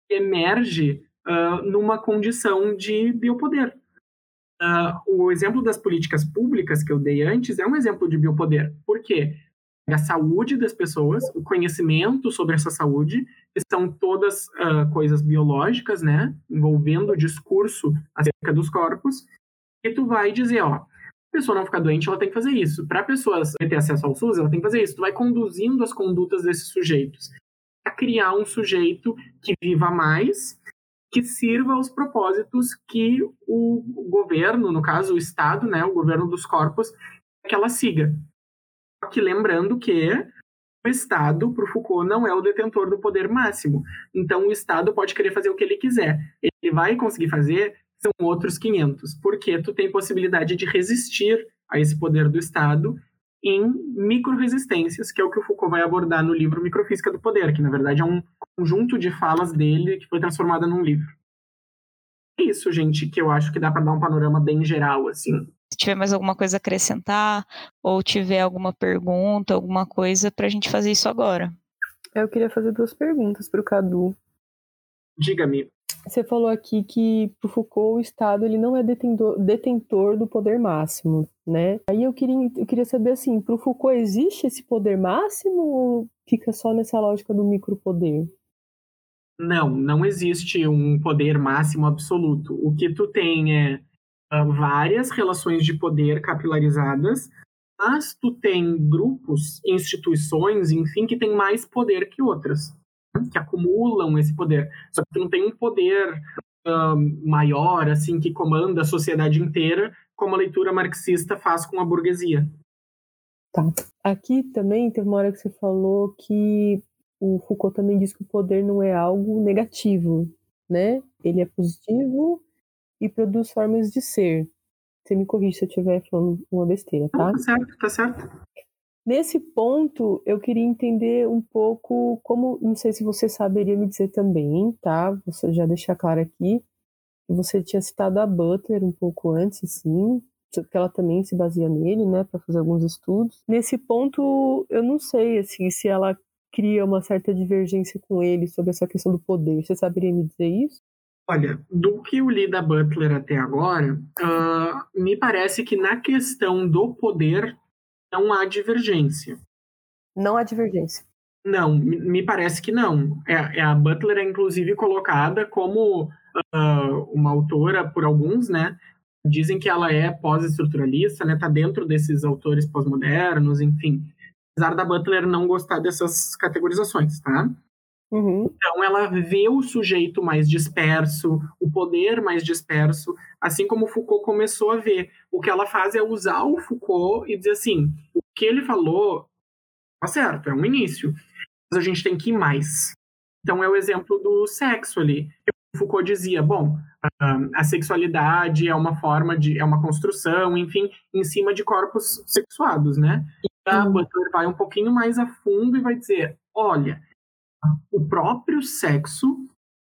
emerge uh, numa condição de biopoder. Uh, o exemplo das políticas públicas que eu dei antes é um exemplo de biopoder. Por quê? A saúde das pessoas, o conhecimento sobre essa saúde, que são todas uh, coisas biológicas, né? Envolvendo o discurso acerca dos corpos. E tu vai dizer, ó, a pessoa não ficar doente, ela tem que fazer isso. Para a pessoa ter acesso ao SUS, ela tem que fazer isso. Tu vai conduzindo as condutas desses sujeitos a criar um sujeito que viva mais, que sirva aos propósitos que o governo, no caso o Estado, né, o governo dos corpos, que ela siga. Que lembrando que o Estado, para o Foucault, não é o detentor do poder máximo. Então o Estado pode querer fazer o que ele quiser. Ele vai conseguir fazer são outros 500, porque tu tem possibilidade de resistir a esse poder do Estado em microresistências, que é o que o Foucault vai abordar no livro Microfísica do Poder, que na verdade é um conjunto de falas dele que foi transformada num livro. É isso, gente, que eu acho que dá para dar um panorama bem geral, assim. Se tiver mais alguma coisa a acrescentar, ou tiver alguma pergunta, alguma coisa, para a gente fazer isso agora. Eu queria fazer duas perguntas para o Cadu. Diga-me. Você falou aqui que para Foucault o Estado ele não é detentor, detentor do poder máximo, né? Aí eu queria, eu queria saber assim, para Foucault existe esse poder máximo ou fica só nessa lógica do micropoder? Não, não existe um poder máximo absoluto. O que tu tem é uh, várias relações de poder capilarizadas, mas tu tem grupos, instituições, enfim, que têm mais poder que outras que acumulam esse poder. Só que não tem um poder maior, assim, que comanda a sociedade inteira, como a leitura marxista faz com a burguesia. Tá. Aqui também teve uma hora que você falou que o Foucault também diz que o poder não é algo negativo, né? Ele é positivo e produz formas de ser. Você me corrige se eu estiver falando uma besteira, tá? Não, tá certo, tá certo. Nesse ponto, eu queria entender um pouco como, não sei se você saberia me dizer também, tá? Você já deixar claro aqui. Você tinha citado a Butler um pouco antes, assim, porque ela também se baseia nele, né, para fazer alguns estudos. Nesse ponto, eu não sei, assim, se ela cria uma certa divergência com ele sobre essa questão do poder. Você saberia me dizer isso? Olha, do que eu li da Butler até agora, uh, me parece que na questão do poder não há divergência. Não há divergência. Não, me parece que não. É, é a Butler é inclusive colocada como uh, uma autora por alguns, né? Dizem que ela é pós-estruturalista, né? Tá dentro desses autores pós-modernos, enfim. Apesar da Butler não gostar dessas categorizações, tá? Uhum. Então, ela vê o sujeito mais disperso, o poder mais disperso, assim como Foucault começou a ver. O que ela faz é usar o Foucault e dizer assim: que ele falou tá certo, é um início, mas a gente tem que ir mais. Então, é o exemplo do sexo ali. Foucault dizia, bom, a sexualidade é uma forma de, é uma construção, enfim, em cima de corpos sexuados, né? E a Butler vai um pouquinho mais a fundo e vai dizer, olha, o próprio sexo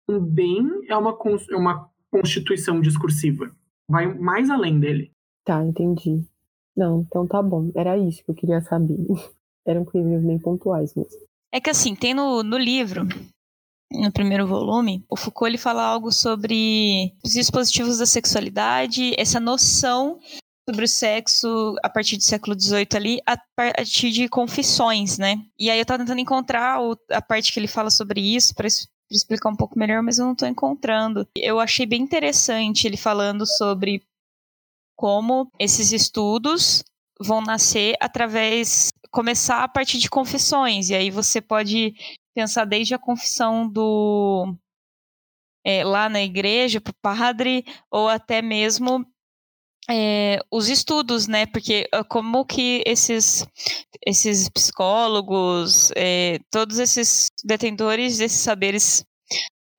também é uma, é uma constituição discursiva. Vai mais além dele. Tá, entendi. Não, então tá bom. Era isso que eu queria saber. Eram coisas bem pontuais mesmo. É que assim, tem no, no livro, no primeiro volume, o Foucault ele fala algo sobre os dispositivos da sexualidade, essa noção sobre o sexo a partir do século XVIII ali, a partir de confissões, né? E aí eu tava tentando encontrar o, a parte que ele fala sobre isso para explicar um pouco melhor, mas eu não tô encontrando. Eu achei bem interessante ele falando sobre como esses estudos vão nascer através começar a partir de confissões e aí você pode pensar desde a confissão do é, lá na igreja para o padre ou até mesmo é, os estudos, né? Porque ah, como que esses, esses psicólogos, é, todos esses detentores desses saberes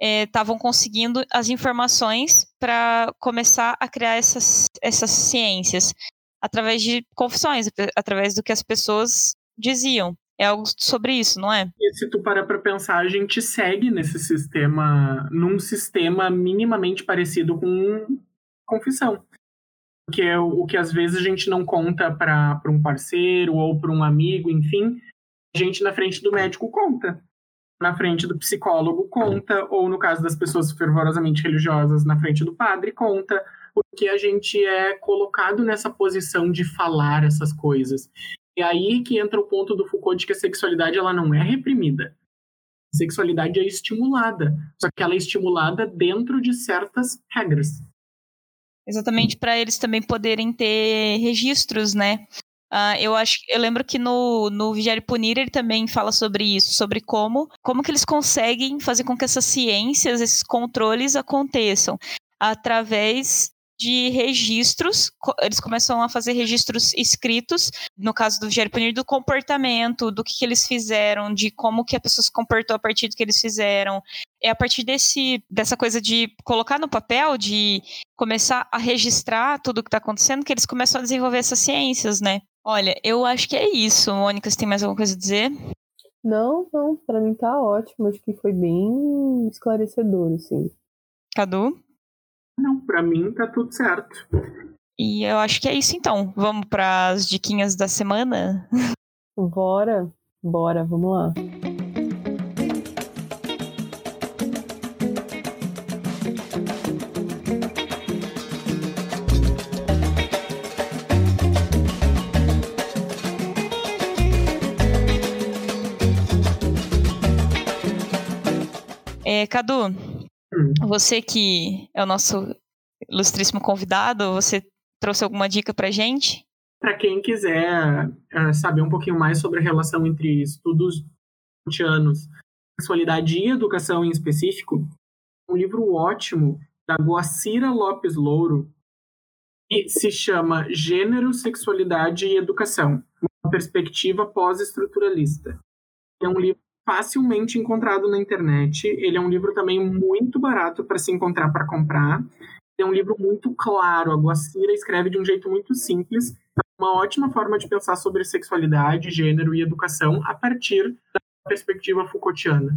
estavam é, conseguindo as informações para começar a criar essas, essas ciências através de confissões, através do que as pessoas diziam. É algo sobre isso, não é? E se tu parar para pensar, a gente segue nesse sistema, num sistema minimamente parecido com confissão. Que é o, o que às vezes a gente não conta para um parceiro ou para um amigo, enfim, a gente na frente do médico conta na frente do psicólogo conta, ou no caso das pessoas fervorosamente religiosas, na frente do padre conta, porque a gente é colocado nessa posição de falar essas coisas. E aí que entra o ponto do Foucault de que a sexualidade ela não é reprimida. A sexualidade é estimulada, só que ela é estimulada dentro de certas regras. Exatamente para eles também poderem ter registros, né? Uh, eu acho, eu lembro que no, no Vigiar Punir ele também fala sobre isso, sobre como, como que eles conseguem fazer com que essas ciências, esses controles aconteçam através de registros, eles começam a fazer registros escritos, no caso do e Punir, do comportamento, do que, que, eles fizeram, de como que a pessoa se comportou a partir do que eles fizeram. É a partir desse, dessa coisa de colocar no papel, de começar a registrar tudo o que está acontecendo, que eles começam a desenvolver essas ciências, né? Olha, eu acho que é isso. Mônica, você tem mais alguma coisa a dizer? Não, não, pra mim tá ótimo. Acho que foi bem esclarecedor, assim. Cadu? Não, pra mim tá tudo certo. E eu acho que é isso então. Vamos para as diquinhas da semana? Bora, bora, vamos lá. É, Cadu, hum. você que é o nosso ilustríssimo convidado, você trouxe alguma dica pra gente? Para quem quiser uh, saber um pouquinho mais sobre a relação entre estudos anos, sexualidade e educação em específico, um livro ótimo da Guacira Lopes Louro, que se chama Gênero, Sexualidade e Educação, uma perspectiva pós-estruturalista. É um livro facilmente encontrado na internet. Ele é um livro também muito barato para se encontrar para comprar. É um livro muito claro. A Guacira escreve de um jeito muito simples. Uma ótima forma de pensar sobre sexualidade, gênero e educação a partir da perspectiva Foucaultiana.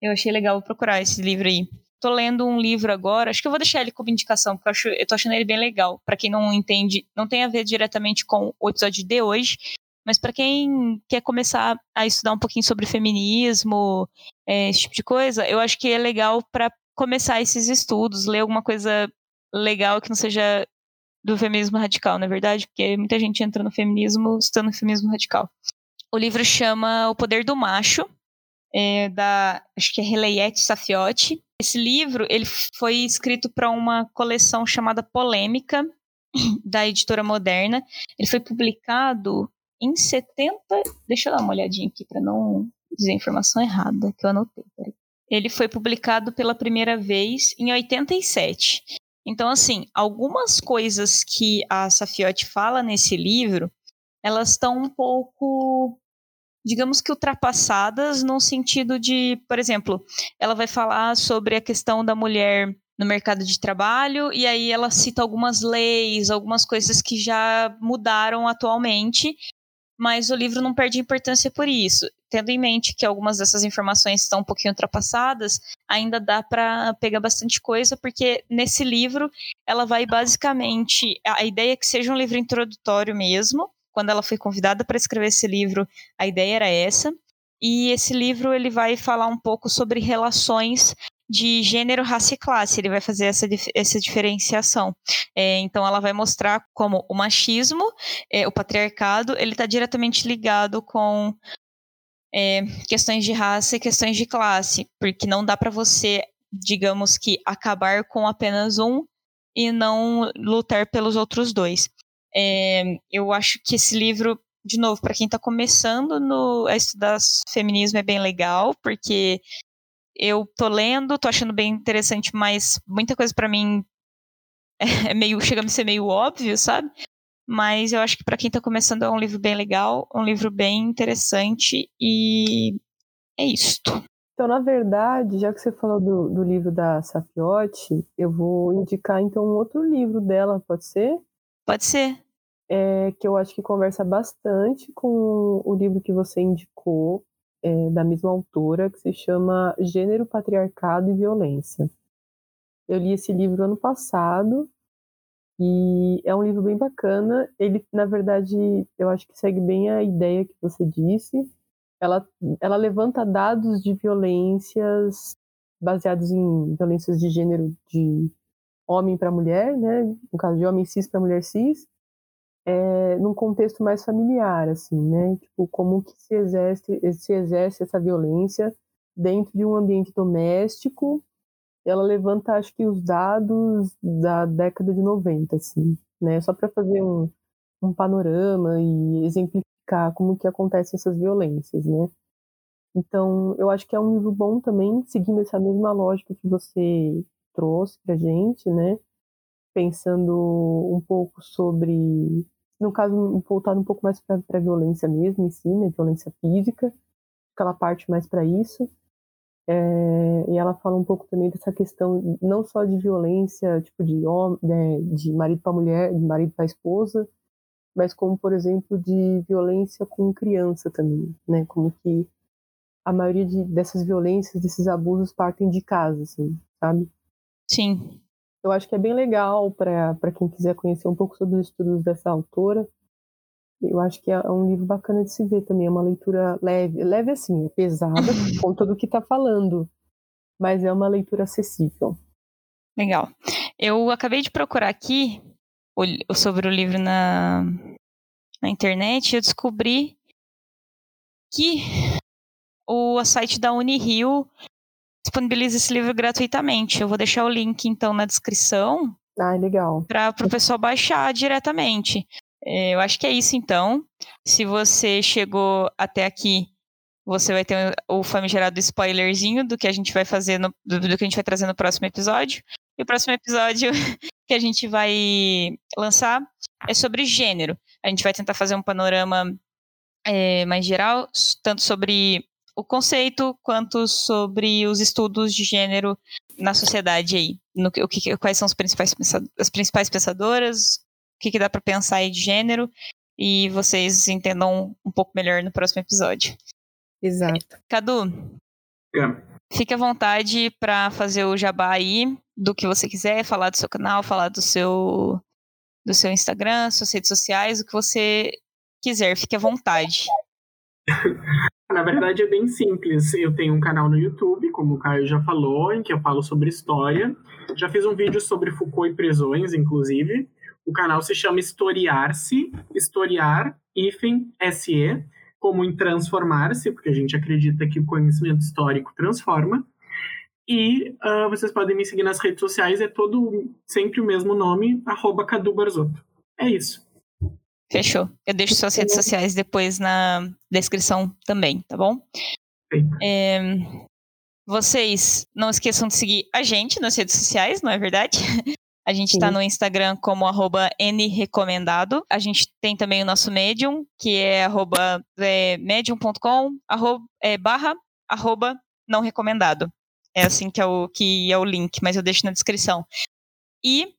Eu achei legal procurar esse livro aí. Tô lendo um livro agora, acho que eu vou deixar ele como indicação, porque eu, acho, eu tô achando ele bem legal. Para quem não entende, não tem a ver diretamente com o episódio de hoje, mas para quem quer começar a estudar um pouquinho sobre feminismo, é, esse tipo de coisa, eu acho que é legal para começar esses estudos, ler alguma coisa legal que não seja do feminismo radical, na é verdade, porque muita gente entra no feminismo estando no feminismo radical. O livro chama O Poder do Macho, é, da acho que é Releiette Safiotti. Esse livro ele foi escrito para uma coleção chamada Polêmica da editora Moderna. Ele foi publicado em 70. Deixa eu dar uma olhadinha aqui para não dizer a informação errada que eu anotei. Peraí. Ele foi publicado pela primeira vez em 87. Então, assim, algumas coisas que a Safiotti fala nesse livro, elas estão um pouco digamos que ultrapassadas, num sentido de, por exemplo, ela vai falar sobre a questão da mulher no mercado de trabalho, e aí ela cita algumas leis, algumas coisas que já mudaram atualmente, mas o livro não perde importância por isso. Tendo em mente que algumas dessas informações estão um pouquinho ultrapassadas, ainda dá para pegar bastante coisa, porque nesse livro ela vai basicamente. A ideia é que seja um livro introdutório mesmo. Quando ela foi convidada para escrever esse livro, a ideia era essa. E esse livro ele vai falar um pouco sobre relações de gênero, raça e classe. Ele vai fazer essa, essa diferenciação. É, então, ela vai mostrar como o machismo, é, o patriarcado, ele está diretamente ligado com é, questões de raça e questões de classe, porque não dá para você, digamos que, acabar com apenas um e não lutar pelos outros dois. É, eu acho que esse livro de novo, para quem está começando no, a estudar feminismo é bem legal, porque eu tô lendo, tô achando bem interessante, mas muita coisa para mim é meio chega a ser meio óbvio, sabe? Mas eu acho que para quem tá começando é um livro bem legal, um livro bem interessante e é isto. Então, na verdade, já que você falou do, do livro da Safiotti, eu vou indicar então um outro livro dela, pode ser? Pode ser. É, que eu acho que conversa bastante com o livro que você indicou, é, da mesma autora, que se chama Gênero, Patriarcado e Violência. Eu li esse livro ano passado e é um livro bem bacana. Ele, na verdade, eu acho que segue bem a ideia que você disse. Ela, ela levanta dados de violências baseados em violências de gênero de homem para mulher, né? No caso de homem cis para mulher cis, é, num contexto mais familiar, assim, né? Tipo, como que se exerce, se exerce essa violência dentro de um ambiente doméstico. Ela levanta, acho que, os dados da década de 90, assim, né? Só para fazer um, um panorama e exemplificar como que acontecem essas violências, né? Então, eu acho que é um livro bom também, seguindo essa mesma lógica que você trouxe pra gente, né? Pensando um pouco sobre no caso, voltado um pouco mais para a violência mesmo em si, né, violência física, aquela parte mais para isso. É, e ela fala um pouco também dessa questão não só de violência, tipo de homem, né, de marido para mulher, de marido para esposa, mas como, por exemplo, de violência com criança também, né, como que a maioria de, dessas violências, desses abusos partem de casa, assim, sabe? Sim. Eu acho que é bem legal para quem quiser conhecer um pouco sobre os estudos dessa autora. Eu acho que é um livro bacana de se ver também, é uma leitura leve, leve assim, é pesada por conta do que está falando, mas é uma leitura acessível. Legal. Eu acabei de procurar aqui sobre o livro na, na internet e eu descobri que o site da Unirio disponibiliza esse livro gratuitamente. Eu vou deixar o link, então, na descrição. Ah, legal. Para o pessoal baixar diretamente. É, eu acho que é isso, então. Se você chegou até aqui, você vai ter o famigerado spoilerzinho do que a gente vai fazer, no, do, do que a gente vai trazer no próximo episódio. E o próximo episódio que a gente vai lançar é sobre gênero. A gente vai tentar fazer um panorama é, mais geral, tanto sobre o conceito quanto sobre os estudos de gênero na sociedade aí. No, o que, quais são os principais as principais pensadoras, o que, que dá para pensar aí de gênero, e vocês entendam um pouco melhor no próximo episódio. Exato. Cadu, é. fique à vontade para fazer o jabá aí do que você quiser, falar do seu canal, falar do seu do seu Instagram, suas redes sociais, o que você quiser, fique à vontade. Na verdade é bem simples. Eu tenho um canal no YouTube, como o Caio já falou, em que eu falo sobre história. Já fiz um vídeo sobre Foucault e prisões, inclusive. O canal se chama Historiar-se, Historiar, hífen, SE, como em transformar-se, porque a gente acredita que o conhecimento histórico transforma. E uh, vocês podem me seguir nas redes sociais, é todo sempre o mesmo nome, arroba Cadu Barzotto. É isso. Fechou. Eu deixo suas redes sociais depois na descrição também, tá bom? É, vocês não esqueçam de seguir a gente nas redes sociais, não é verdade? A gente está no Instagram como arroba nrecomendado. A gente tem também o nosso Medium, que é arroba é, medium.com é, barra arroba não recomendado. É assim que é, o, que é o link, mas eu deixo na descrição. E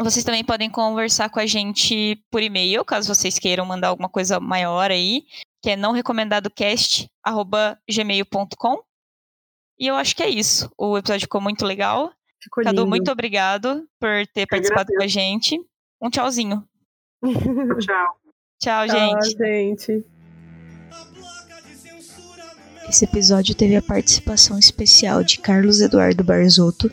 vocês também podem conversar com a gente por e-mail, caso vocês queiram mandar alguma coisa maior aí, que é não recomendado gmail.com. E eu acho que é isso. O episódio ficou muito legal. Ficou Cadu, lindo. muito obrigado por ter participado com a gente. Um tchauzinho. Tchau. Tchau, Tchau, gente. gente. A placa de censura no meu Esse episódio teve a participação especial de Carlos Eduardo Barzotto,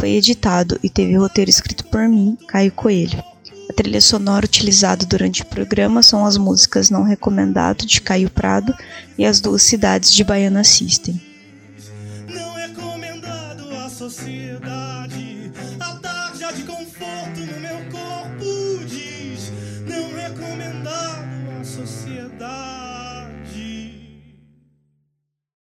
foi editado e teve roteiro escrito por mim, Caio Coelho. A trilha sonora utilizada durante o programa são as músicas Não Recomendado, de Caio Prado, e As Duas Cidades, de Baiana System. Não recomendado sociedade.